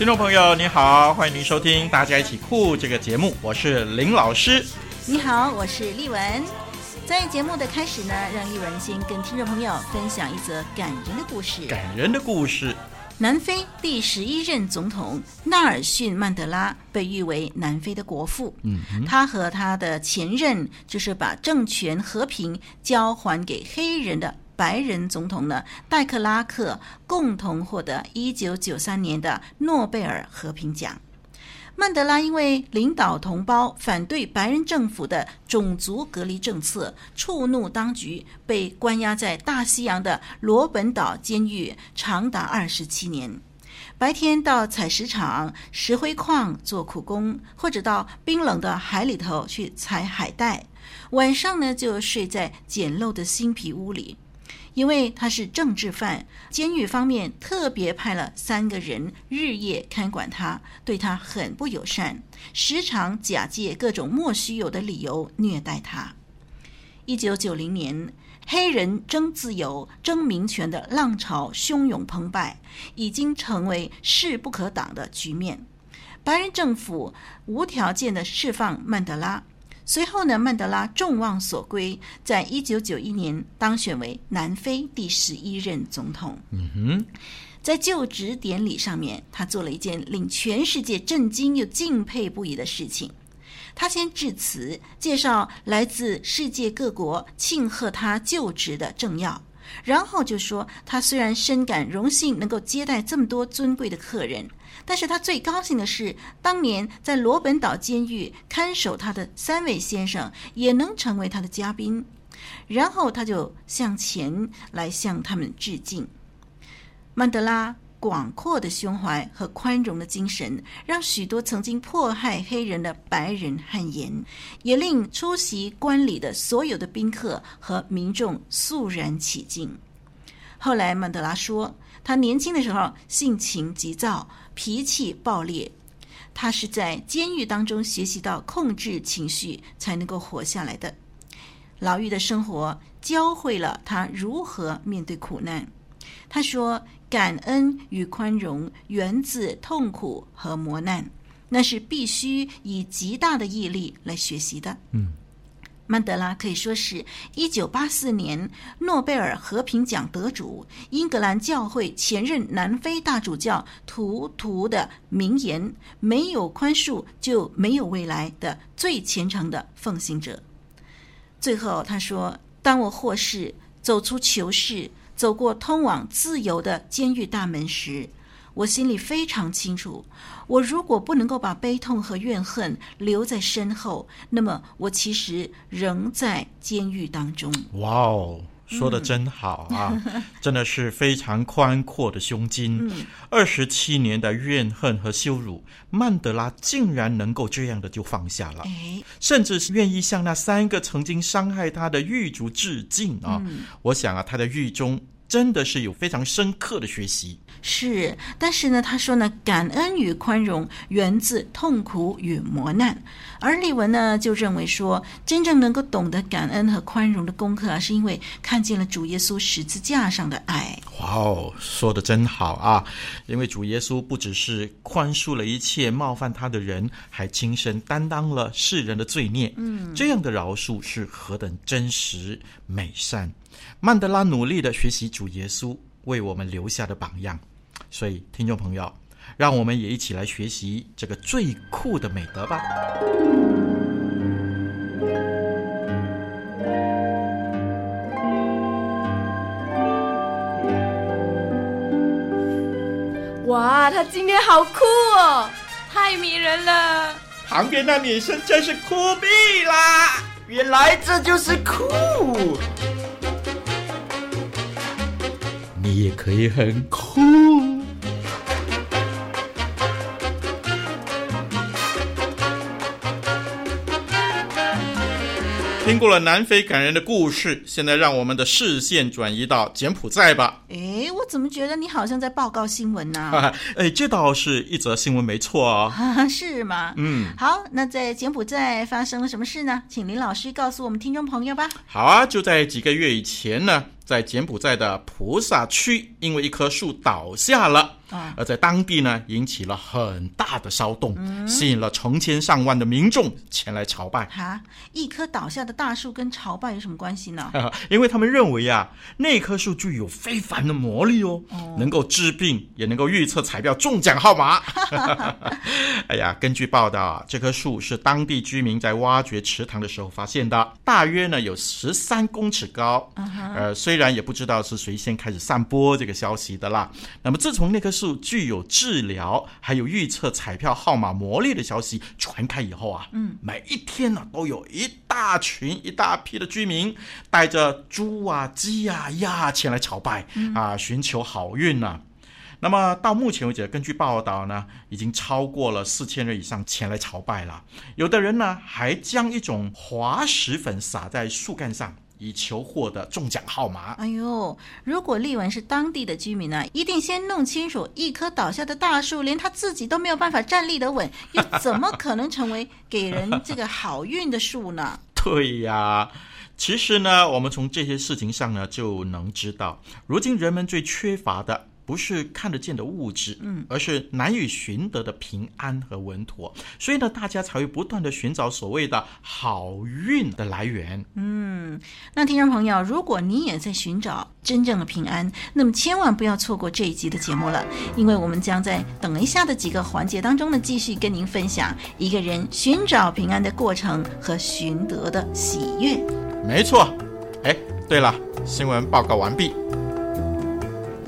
听众朋友，你好，欢迎您收听《大家一起酷》这个节目，我是林老师。你好，我是丽文。在节目的开始呢，让丽文先跟听众朋友分享一则感人的故事。感人的故事。南非第十一任总统纳尔逊·曼德拉被誉为南非的国父。嗯，他和他的前任就是把政权和平交还给黑人的。白人总统呢，戴克拉克共同获得一九九三年的诺贝尔和平奖。曼德拉因为领导同胞反对白人政府的种族隔离政策，触怒当局，被关押在大西洋的罗本岛监狱长达二十七年。白天到采石场、石灰矿做苦工，或者到冰冷的海里头去采海带；晚上呢，就睡在简陋的新皮屋里。因为他是政治犯，监狱方面特别派了三个人日夜看管他，对他很不友善，时常假借各种莫须有的理由虐待他。一九九零年，黑人争自由、争民权的浪潮汹涌澎湃，已经成为势不可挡的局面。白人政府无条件地释放曼德拉。随后呢，曼德拉众望所归，在一九九一年当选为南非第十一任总统。嗯哼，在就职典礼上面，他做了一件令全世界震惊又敬佩不已的事情。他先致辞，介绍来自世界各国庆贺他就职的政要。然后就说，他虽然深感荣幸能够接待这么多尊贵的客人，但是他最高兴的是，当年在罗本岛监狱看守他的三位先生也能成为他的嘉宾。然后他就向前来向他们致敬。曼德拉广阔的胸怀和宽容的精神，让许多曾经迫害黑人的白人汗颜，也令出席观礼的所有的宾客和民众肃然起敬。后来，曼德拉说，他年轻的时候性情急躁，脾气暴烈，他是在监狱当中学习到控制情绪，才能够活下来的。牢狱的生活教会了他如何面对苦难。他说：“感恩与宽容源自痛苦和磨难，那是必须以极大的毅力来学习的。”嗯，曼德拉可以说是一九八四年诺贝尔和平奖得主，英格兰教会前任南非大主教图图的名言：“没有宽恕就没有未来”的最虔诚的奉行者。最后他说：“当我获释，走出囚室。”走过通往自由的监狱大门时，我心里非常清楚，我如果不能够把悲痛和怨恨留在身后，那么我其实仍在监狱当中。哇哦，说的真好啊！嗯、真的是非常宽阔的胸襟。二十七年的怨恨和羞辱，曼德拉竟然能够这样的就放下了，哎、甚至是愿意向那三个曾经伤害他的狱卒致敬啊！嗯、我想啊，他的狱中。真的是有非常深刻的学习，是。但是呢，他说呢，感恩与宽容源自痛苦与磨难，而李文呢就认为说，真正能够懂得感恩和宽容的功课啊，是因为看见了主耶稣十字架上的爱。哇哦，说的真好啊！因为主耶稣不只是宽恕了一切冒犯他的人，还亲身担当了世人的罪孽。嗯，这样的饶恕是何等真实美善。曼德拉努力的学习主耶稣为我们留下的榜样，所以听众朋友，让我们也一起来学习这个最酷的美德吧。哇，他今天好酷哦，太迷人了！旁边那女生真是酷毙啦！原来这就是酷！你也可以很酷。听过了南非感人的故事，现在让我们的视线转移到柬埔寨吧。诶，我怎么觉得你好像在报告新闻呢？啊，诶，这倒是一则新闻，没错啊、哦。是吗？嗯。好，那在柬埔寨发生了什么事呢？请林老师告诉我们听众朋友吧。好啊，就在几个月以前呢。在柬埔寨的菩萨区，因为一棵树倒下了，而在当地呢，引起了很大的骚动，嗯、吸引了成千上万的民众前来朝拜。哈，一棵倒下的大树跟朝拜有什么关系呢？因为他们认为啊，那棵树具有非凡的魔力哦，哦能够治病，也能够预测彩票中奖号码。哎呀，根据报道啊，这棵树是当地居民在挖掘池塘的时候发现的，大约呢有十三公尺高。嗯、呃，虽然虽然也不知道是谁先开始散播这个消息的啦。那么自从那棵树具有治疗还有预测彩票号码魔力的消息传开以后啊，嗯，每一天呢都有一大群一大批的居民带着猪啊、鸡啊、鸭啊前来朝拜啊，寻求好运呢、啊。那么到目前为止，根据报道呢，已经超过了四千人以上前来朝拜了。有的人呢还将一种滑石粉撒在树干上。以求获得中奖号码。哎呦，如果丽文是当地的居民呢，一定先弄清楚，一棵倒下的大树，连他自己都没有办法站立得稳，又怎么可能成为给人这个好运的树呢？对呀，其实呢，我们从这些事情上呢，就能知道，如今人们最缺乏的。不是看得见的物质，嗯，而是难以寻得的平安和稳妥，所以呢，大家才会不断的寻找所谓的好运的来源。嗯，那听众朋友，如果你也在寻找真正的平安，那么千万不要错过这一集的节目了，因为我们将在等一下的几个环节当中呢，继续跟您分享一个人寻找平安的过程和寻得的喜悦。没错，哎，对了，新闻报告完毕。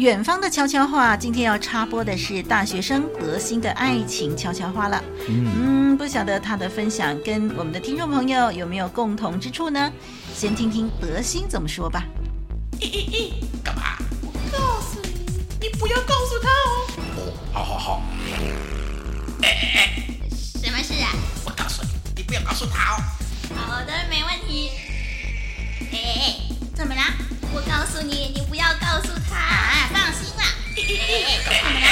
远方的悄悄话，今天要插播的是大学生德心的爱情悄悄话了。嗯，嗯，不晓得他的分享跟我们的听众朋友有没有共同之处呢？先听听德心怎么说吧。咦咦咦，干嘛？我告诉你，你不要告诉他哦。哦，好好好。哎哎哎，什么事啊？我告诉你，你不要告诉他哦。好的，没问题。哎哎哎，怎么啦？我告诉你，你不要告诉他。怎么啦？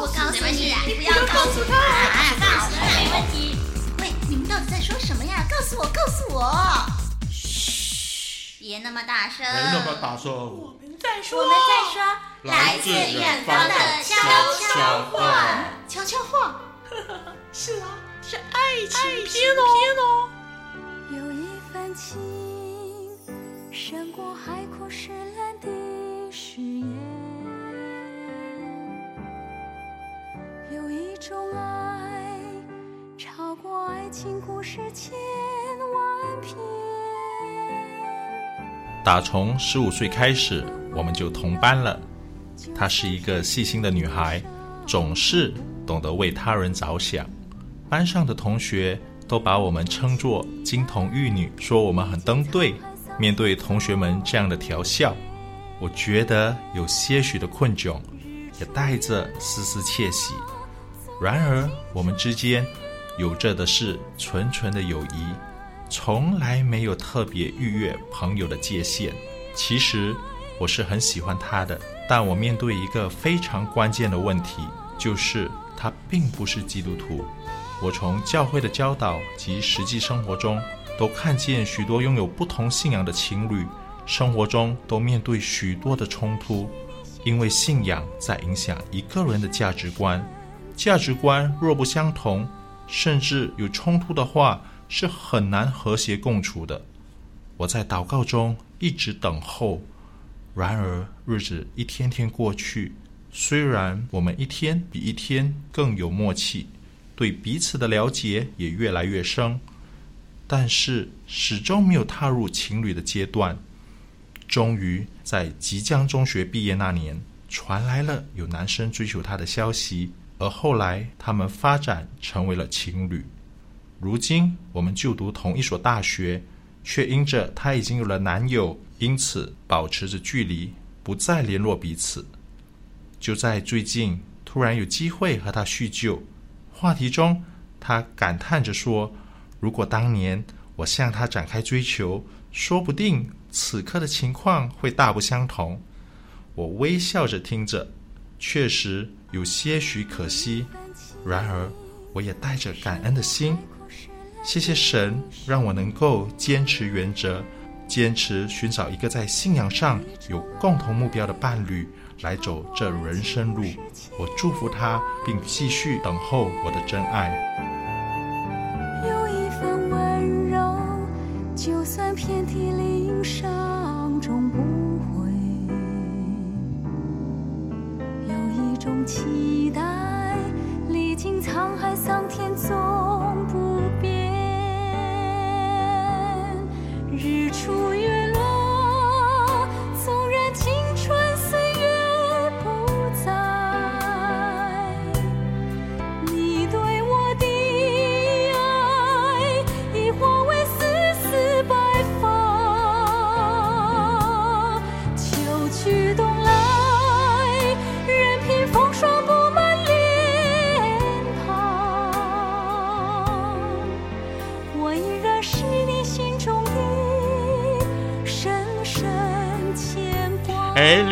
我告诉你，你不要告诉他。啊，放心啦，没问题。喂，你们到底在说什么呀？告诉我，告诉我。嘘，别那么大声。别那么大声。我们在说，我们在说，来自远方的悄悄话。悄悄话。是啊，是爱情片哦。有一份情。胜过海枯石烂的誓言，种爱超过爱情故事千万篇。打从十五岁开始，我们就同班了。她是一个细心的女孩，总是懂得为他人着想。班上的同学都把我们称作金童玉女，说我们很登对。面对同学们这样的调笑，我觉得有些许的困窘，也带着丝丝窃喜。然而，我们之间有着的是纯纯的友谊，从来没有特别逾越朋友的界限。其实，我是很喜欢他的，但我面对一个非常关键的问题，就是他并不是基督徒。我从教会的教导及实际生活中，都看见许多拥有不同信仰的情侣，生活中都面对许多的冲突，因为信仰在影响一个人的价值观。价值观若不相同，甚至有冲突的话，是很难和谐共处的。我在祷告中一直等候，然而日子一天天过去，虽然我们一天比一天更有默契，对彼此的了解也越来越深，但是始终没有踏入情侣的阶段。终于在即将中学毕业那年，传来了有男生追求她的消息，而后来他们发展成为了情侣。如今我们就读同一所大学，却因着她已经有了男友，因此保持着距离，不再联络彼此。就在最近，突然有机会和他叙旧，话题中，他感叹着说：“如果当年我向他展开追求，说不定此刻的情况会大不相同。”我微笑着听着，确实有些许可惜。然而，我也带着感恩的心，谢谢神让我能够坚持原则，坚持寻找一个在信仰上有共同目标的伴侣。来走这人生路，我祝福他，并继续等候我的真爱。有一份温柔，就算遍体鳞伤，期待，历经沧海桑田，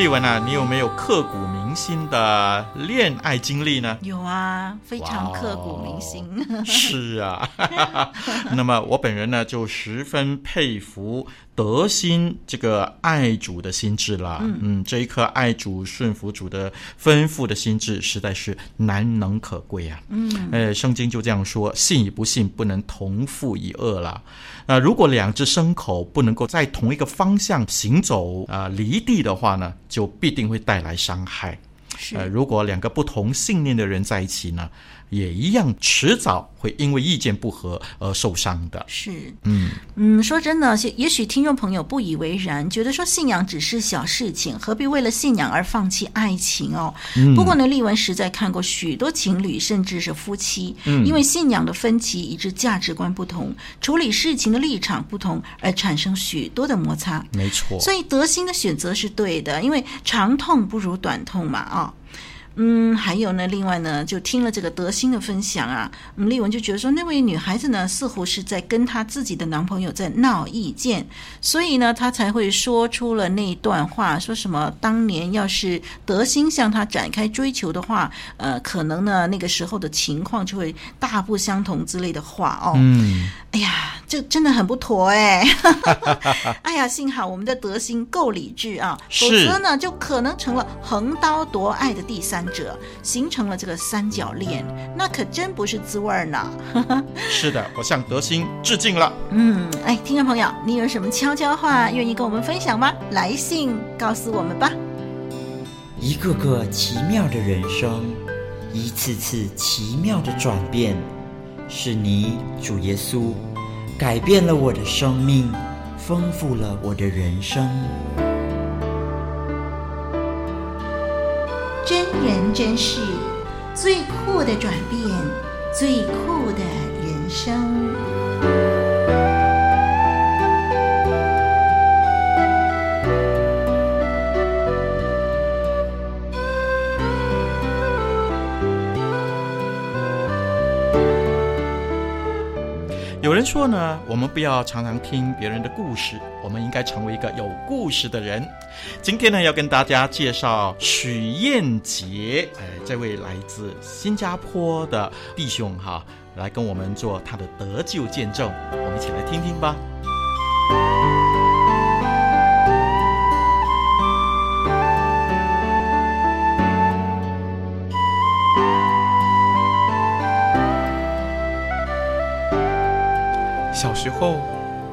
丽文啊，你有没有刻骨铭心的恋爱经历呢？有啊，非常刻骨铭心。Wow, 是啊，那么我本人呢，就十分佩服德心这个爱主的心智了。嗯，嗯，这一颗爱主顺服主的吩咐的心智，实在是难能可贵啊。嗯，呃，圣经就这样说：信与不信不能同负一轭了。那如果两只牲口不能够在同一个方向行走啊，呃，离地的话呢，就必定会带来伤害。是，呃，如果两个不同信念的人在一起呢，也一样，迟早会因为意见不合而受伤的。是，嗯嗯，说真的，也许听众朋友不以为然，觉得说信仰只是小事情，何必为了信仰而放弃爱情哦？嗯、不过呢，丽文实在看过许多情侣，甚至是夫妻，嗯、因为信仰的分歧以致价值观不同，处理事情的立场不同，而产生许多的摩擦。没错，所以德心的选择是对的，因为长痛不如短痛嘛，啊、哦。嗯，还有呢，另外呢，就听了这个德心的分享啊，嗯，丽文就觉得说，那位女孩子呢，似乎是在跟她自己的男朋友在闹意见，所以呢，她才会说出了那段话，说什么当年要是德心向她展开追求的话，呃，可能呢，那个时候的情况就会大不相同之类的话哦。嗯，哎呀，这真的很不妥哎。哎呀，幸好我们的德心够理智啊，否则呢，就可能成了横刀夺爱的第三者形成了这个三角恋，那可真不是滋味呢。是的，我向德兴致敬了。嗯，哎，听众朋友，你有什么悄悄话愿意跟我们分享吗？来信告诉我们吧。一个个奇妙的人生，一次次奇妙的转变，是你主耶稣改变了我的生命，丰富了我的人生。真是最酷的转变，最酷的人生。人说呢，我们不要常常听别人的故事，我们应该成为一个有故事的人。今天呢，要跟大家介绍许燕杰，哎，这位来自新加坡的弟兄哈，来跟我们做他的得救见证，我们一起来听听吧。小时候，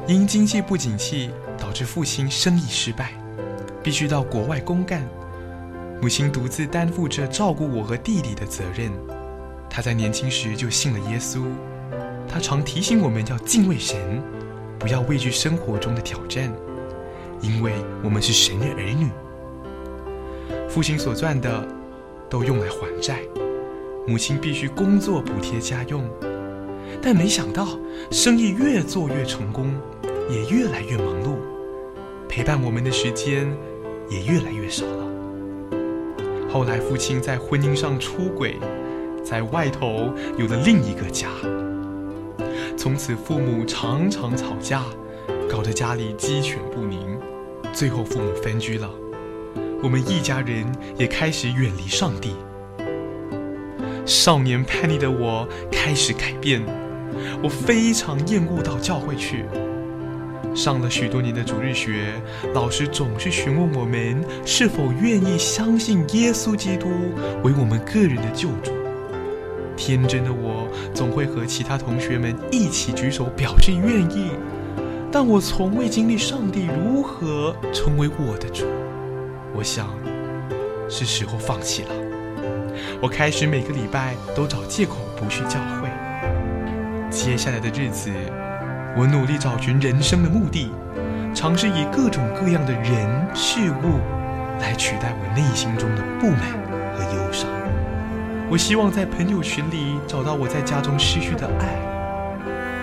因经济不景气，导致父亲生意失败，必须到国外公干。母亲独自担负着照顾我和弟弟的责任。她在年轻时就信了耶稣。她常提醒我们要敬畏神，不要畏惧生活中的挑战，因为我们是神的儿女。父亲所赚的都用来还债，母亲必须工作补贴家用。但没想到，生意越做越成功，也越来越忙碌，陪伴我们的时间也越来越少了。后来，父亲在婚姻上出轨，在外头有了另一个家。从此，父母常常吵架，搞得家里鸡犬不宁。最后，父母分居了，我们一家人也开始远离上帝。少年叛逆的我开始改变，我非常厌恶到教会去。上了许多年的主日学，老师总是询问我们是否愿意相信耶稣基督为我们个人的救主。天真的我总会和其他同学们一起举手表示愿意，但我从未经历上帝如何成为我的主。我想，是时候放弃了。我开始每个礼拜都找借口不去教会。接下来的日子，我努力找寻人生的目的，尝试以各种各样的人事物来取代我内心中的不满和忧伤。我希望在朋友群里找到我在家中失去的爱，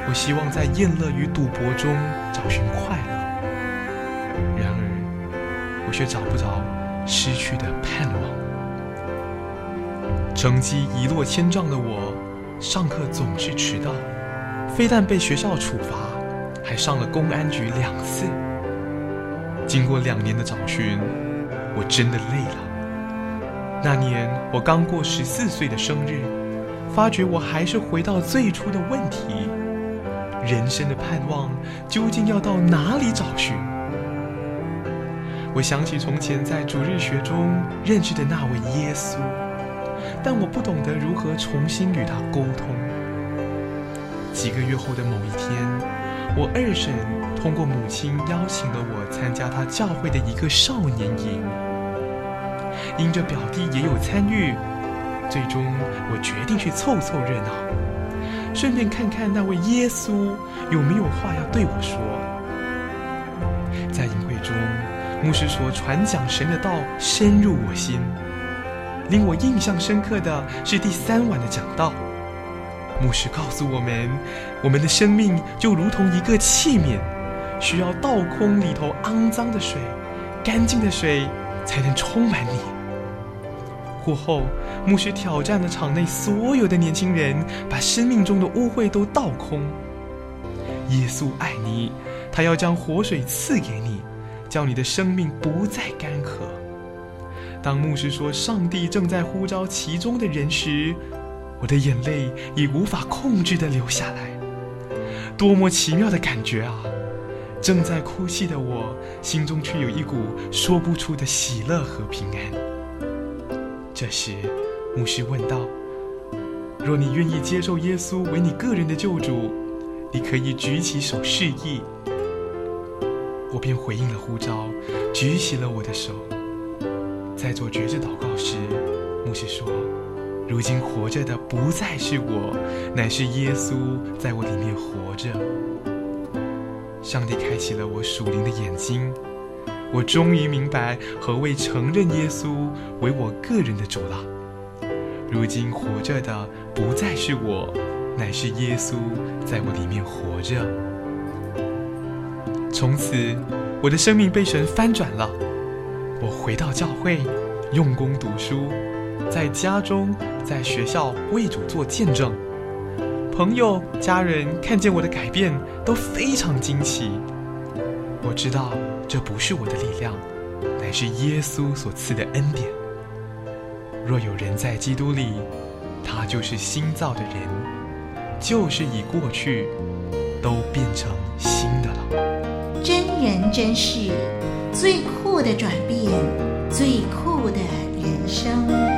我希望在宴乐与赌博中找寻快乐。然而，我却找不着失去的盼望。成绩一落千丈的我，上课总是迟到。非但被学校处罚，还上了公安局两次。经过两年的找寻，我真的累了。那年我刚过十四岁的生日，发觉我还是回到最初的问题：人生的盼望究竟要到哪里找寻？我想起从前在主日学中认识的那位耶稣，但我不懂得如何重新与他沟通。几个月后的某一天，我二婶通过母亲邀请了我参加她教会的一个少年营。因着表弟也有参与，最终我决定去凑凑热闹，顺便看看那位耶稣有没有话要对我说。在营会中，牧师说传讲神的道深入我心。令我印象深刻的是第三晚的讲道。牧师告诉我们，我们的生命就如同一个器皿，需要倒空里头肮脏的水，干净的水才能充满你。过后，牧师挑战了场内所有的年轻人，把生命中的污秽都倒空。耶稣爱你，他要将活水赐给你，叫你的生命不再干渴。当牧师说上帝正在呼召其中的人时，我的眼泪已无法控制地流下来，多么奇妙的感觉啊！正在哭泣的我，心中却有一股说不出的喜乐和平安。这时，牧师问道：“若你愿意接受耶稣为你个人的救主，你可以举起手示意。”我便回应了呼召，举起了我的手。在做决志祷告时，牧师说。如今活着的不再是我，乃是耶稣在我里面活着。上帝开启了我属灵的眼睛，我终于明白何谓承认耶稣为我个人的主了。如今活着的不再是我，乃是耶稣在我里面活着。从此，我的生命被神翻转了。我回到教会，用功读书。在家中，在学校为主做见证，朋友、家人看见我的改变都非常惊奇。我知道这不是我的力量，乃是耶稣所赐的恩典。若有人在基督里，他就是新造的人，旧事已过去，都变成新的了。真人真事，最酷的转变，最酷的人生。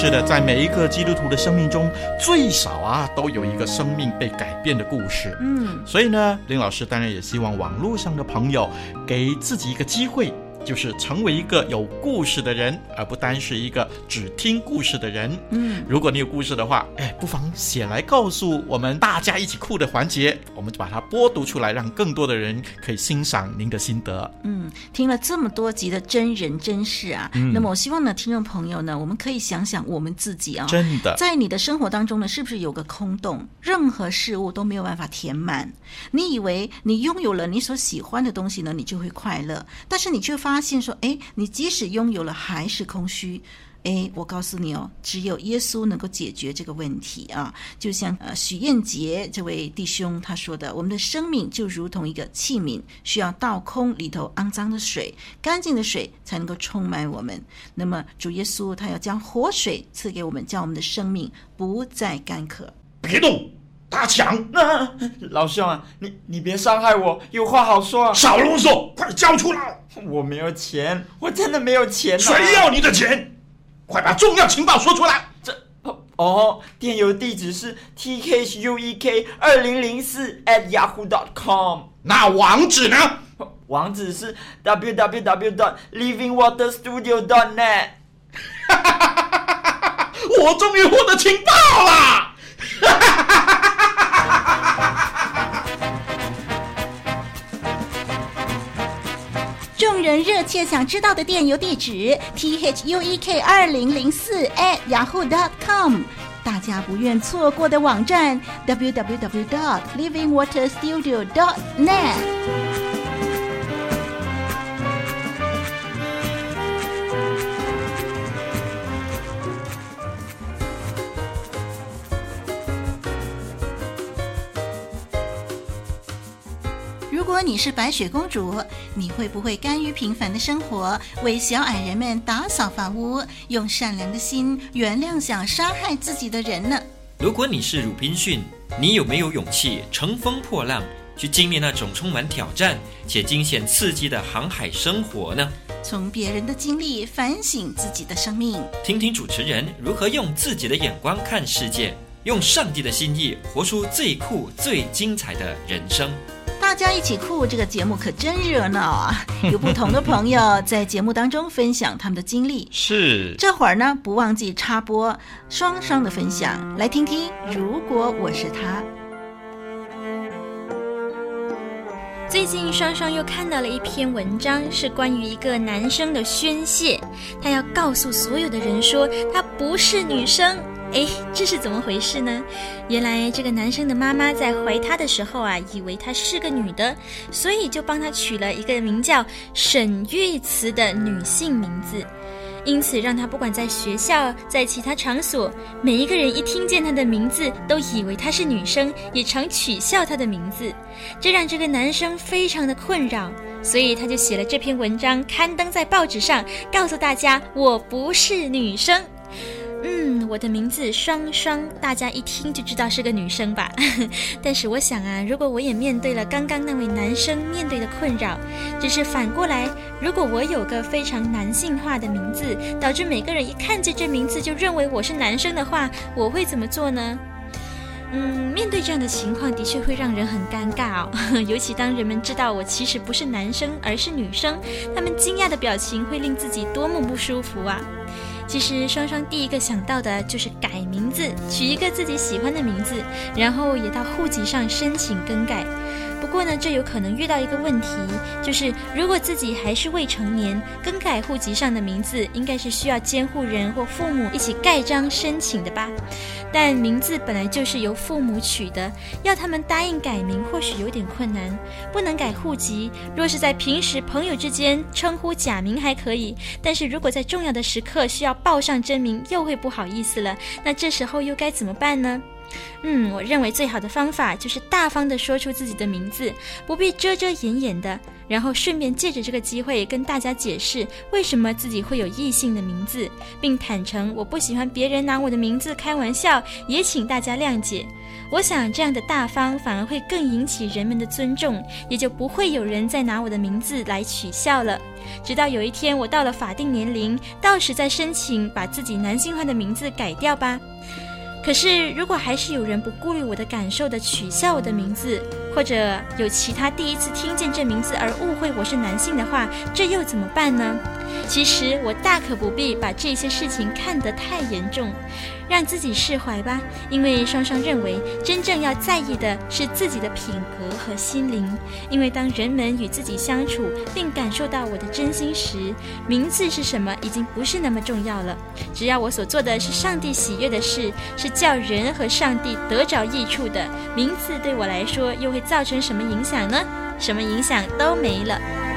是的，在每一个基督徒的生命中，最少啊都有一个生命被改变的故事。嗯，所以呢，林老师当然也希望网络上的朋友给自己一个机会。就是成为一个有故事的人，而不单是一个只听故事的人。嗯，如果你有故事的话，哎，不妨写来告诉我们，大家一起哭的环节，我们就把它播读出来，让更多的人可以欣赏您的心得。嗯，听了这么多集的真人真事啊，嗯，那么我希望呢，听众朋友呢，我们可以想想我们自己啊，真的，在你的生活当中呢，是不是有个空洞，任何事物都没有办法填满？你以为你拥有了你所喜欢的东西呢，你就会快乐，但是你却发发现说，哎，你即使拥有了，还是空虚。哎，我告诉你哦，只有耶稣能够解决这个问题啊！就像呃许燕杰这位弟兄他说的，我们的生命就如同一个器皿，需要倒空里头肮脏的水，干净的水才能够充满我们。那么主耶稣他要将活水赐给我们，叫我们的生命不再干渴。别动，打抢！啊，老兄啊，你你别伤害我，有话好说啊！少啰嗦，快交出来！我没有钱，我真的没有钱啊！谁要你的钱？快把重要情报说出来！这哦，电邮地址是 t k h u e k 二零零四 at yahoo dot com。那网址呢？网址是 w w w dot livingwaterstudio dot net。我终于获得情报了！人热切想知道的电邮地址：t h u e k 二零零四 at yahoo dot com。大家不愿错过的网站：w w w dot livingwaterstudio dot net。果你是白雪公主，你会不会甘于平凡的生活，为小矮人们打扫房屋，用善良的心原谅想杀害自己的人呢？如果你是鲁滨逊，你有没有勇气乘风破浪，去经历那种充满挑战且惊险刺激的航海生活呢？从别人的经历反省自己的生命，听听主持人如何用自己的眼光看世界，用上帝的心意活出最酷、最精彩的人生。大家一起酷，这个节目可真热闹啊！有不同的朋友 在节目当中分享他们的经历。是，这会儿呢，不忘记插播双双的分享，来听听。如果我是他，最近双双又看到了一篇文章，是关于一个男生的宣泄，他要告诉所有的人说，他不是女生。哎，这是怎么回事呢？原来这个男生的妈妈在怀他的时候啊，以为他是个女的，所以就帮他取了一个名叫沈玉慈的女性名字。因此，让他不管在学校，在其他场所，每一个人一听见他的名字，都以为他是女生，也常取笑他的名字。这让这个男生非常的困扰，所以他就写了这篇文章，刊登在报纸上，告诉大家：我不是女生。我的名字双双，大家一听就知道是个女生吧？但是我想啊，如果我也面对了刚刚那位男生面对的困扰，只是反过来，如果我有个非常男性化的名字，导致每个人一看见这名字就认为我是男生的话，我会怎么做呢？嗯，面对这样的情况，的确会让人很尴尬哦。尤其当人们知道我其实不是男生，而是女生，他们惊讶的表情会令自己多么不舒服啊！其实双双第一个想到的就是改名字，取一个自己喜欢的名字，然后也到户籍上申请更改。不过呢，这有可能遇到一个问题，就是如果自己还是未成年，更改户籍上的名字，应该是需要监护人或父母一起盖章申请的吧？但名字本来就是由父母取的，要他们答应改名，或许有点困难。不能改户籍，若是在平时朋友之间称呼假名还可以，但是如果在重要的时刻需要报上真名，又会不好意思了。那这时候又该怎么办呢？嗯，我认为最好的方法就是大方地说出自己的名字，不必遮遮掩掩的，然后顺便借着这个机会跟大家解释为什么自己会有异性的名字，并坦诚我不喜欢别人拿我的名字开玩笑，也请大家谅解。我想这样的大方反而会更引起人们的尊重，也就不会有人再拿我的名字来取笑了。直到有一天我到了法定年龄，到时再申请把自己男性化的名字改掉吧。可是，如果还是有人不顾虑我的感受的取笑我的名字，或者有其他第一次听见这名字而误会我是男性的话，这又怎么办呢？其实我大可不必把这些事情看得太严重。让自己释怀吧，因为双双认为，真正要在意的是自己的品格和心灵。因为当人们与自己相处，并感受到我的真心时，名字是什么已经不是那么重要了。只要我所做的是上帝喜悦的事，是叫人和上帝得着益处的，名字对我来说又会造成什么影响呢？什么影响都没了。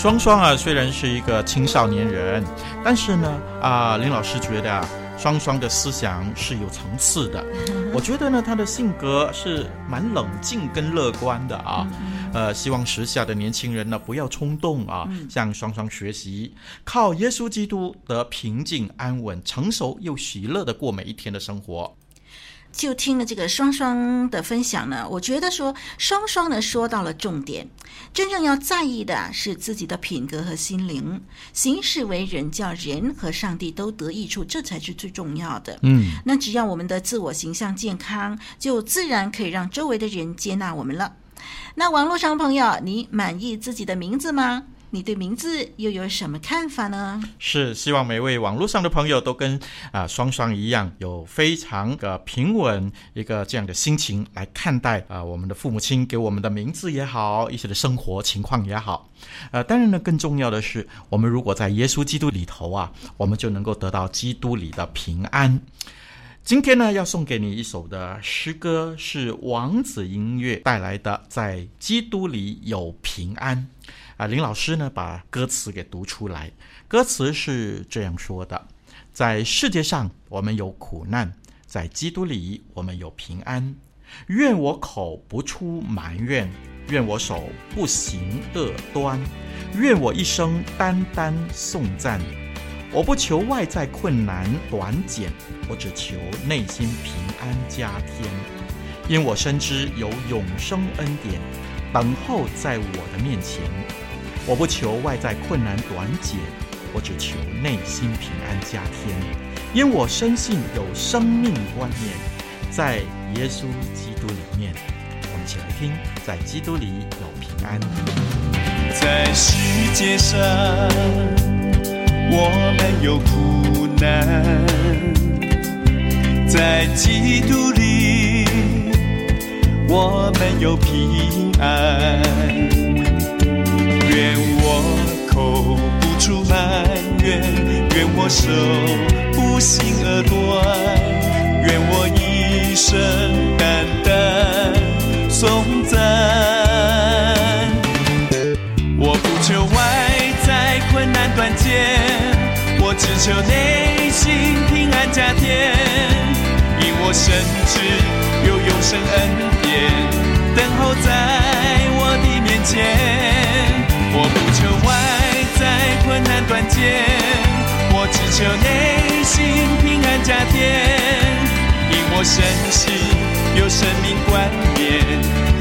双双啊，虽然是一个青少年人，但是呢，啊，林老师觉得啊，双双的思想是有层次的。我觉得呢，他的性格是蛮冷静跟乐观的啊。呃，希望时下的年轻人呢，不要冲动啊，向双双学习，靠耶稣基督得平静安稳、成熟又喜乐的过每一天的生活。就听了这个双双的分享呢，我觉得说双双呢说到了重点，真正要在意的是自己的品格和心灵，行事为人叫人和上帝都得益处，这才是最重要的。嗯，那只要我们的自我形象健康，就自然可以让周围的人接纳我们了。那网络上朋友，你满意自己的名字吗？你对名字又有什么看法呢？是希望每位网络上的朋友都跟啊、双双一样，有非常的平稳一个这样的心情来看待啊、我们的父母亲给我们的名字也好，一些的生活情况也好。呃，当然呢，更重要的是，我们如果在耶稣基督里头啊，我们就能够得到基督里的平安。今天呢，要送给你一首的诗歌，是王子音乐带来的，在基督里有平安。啊，林老师呢，把歌词给读出来。歌词是这样说的：在世界上我们有苦难，在基督里我们有平安。愿我口不出埋怨，愿我手不行恶端，愿我一生单单颂赞。我不求外在困难短减，我只求内心平安加添。因我深知有永生恩典等候在我的面前。我不求外在困难短解，我只求内心平安加添，因我深信有生命观念，在耶稣基督里面。我们一起来听，在基督里有平安。在世界上，我们有苦难；在基督里，我们有平安。愿我口不出埋怨，愿我手不行恶端，愿我一生单单颂赞。我不求外在困难断绝，我只求内心平安加添。因我深知有永生恩典等候在我的面前。求内心平安加添。因我身心有生命冠冕，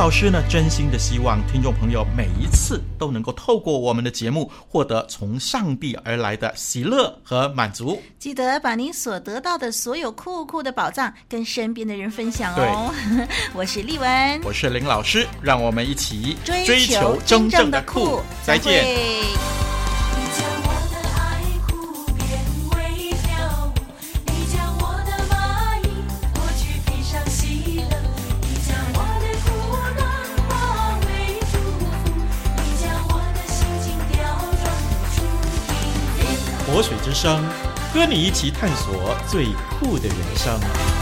老师呢，真心的希望听众朋友每一次都能够透过我们的节目，获得从上帝而来的喜乐和满足。记得把您所得到的所有酷酷的宝藏跟身边的人分享哦。我是丽文，我是林老师，让我们一起追求真正的酷。再见。水之声，和你一起探索最酷的人生。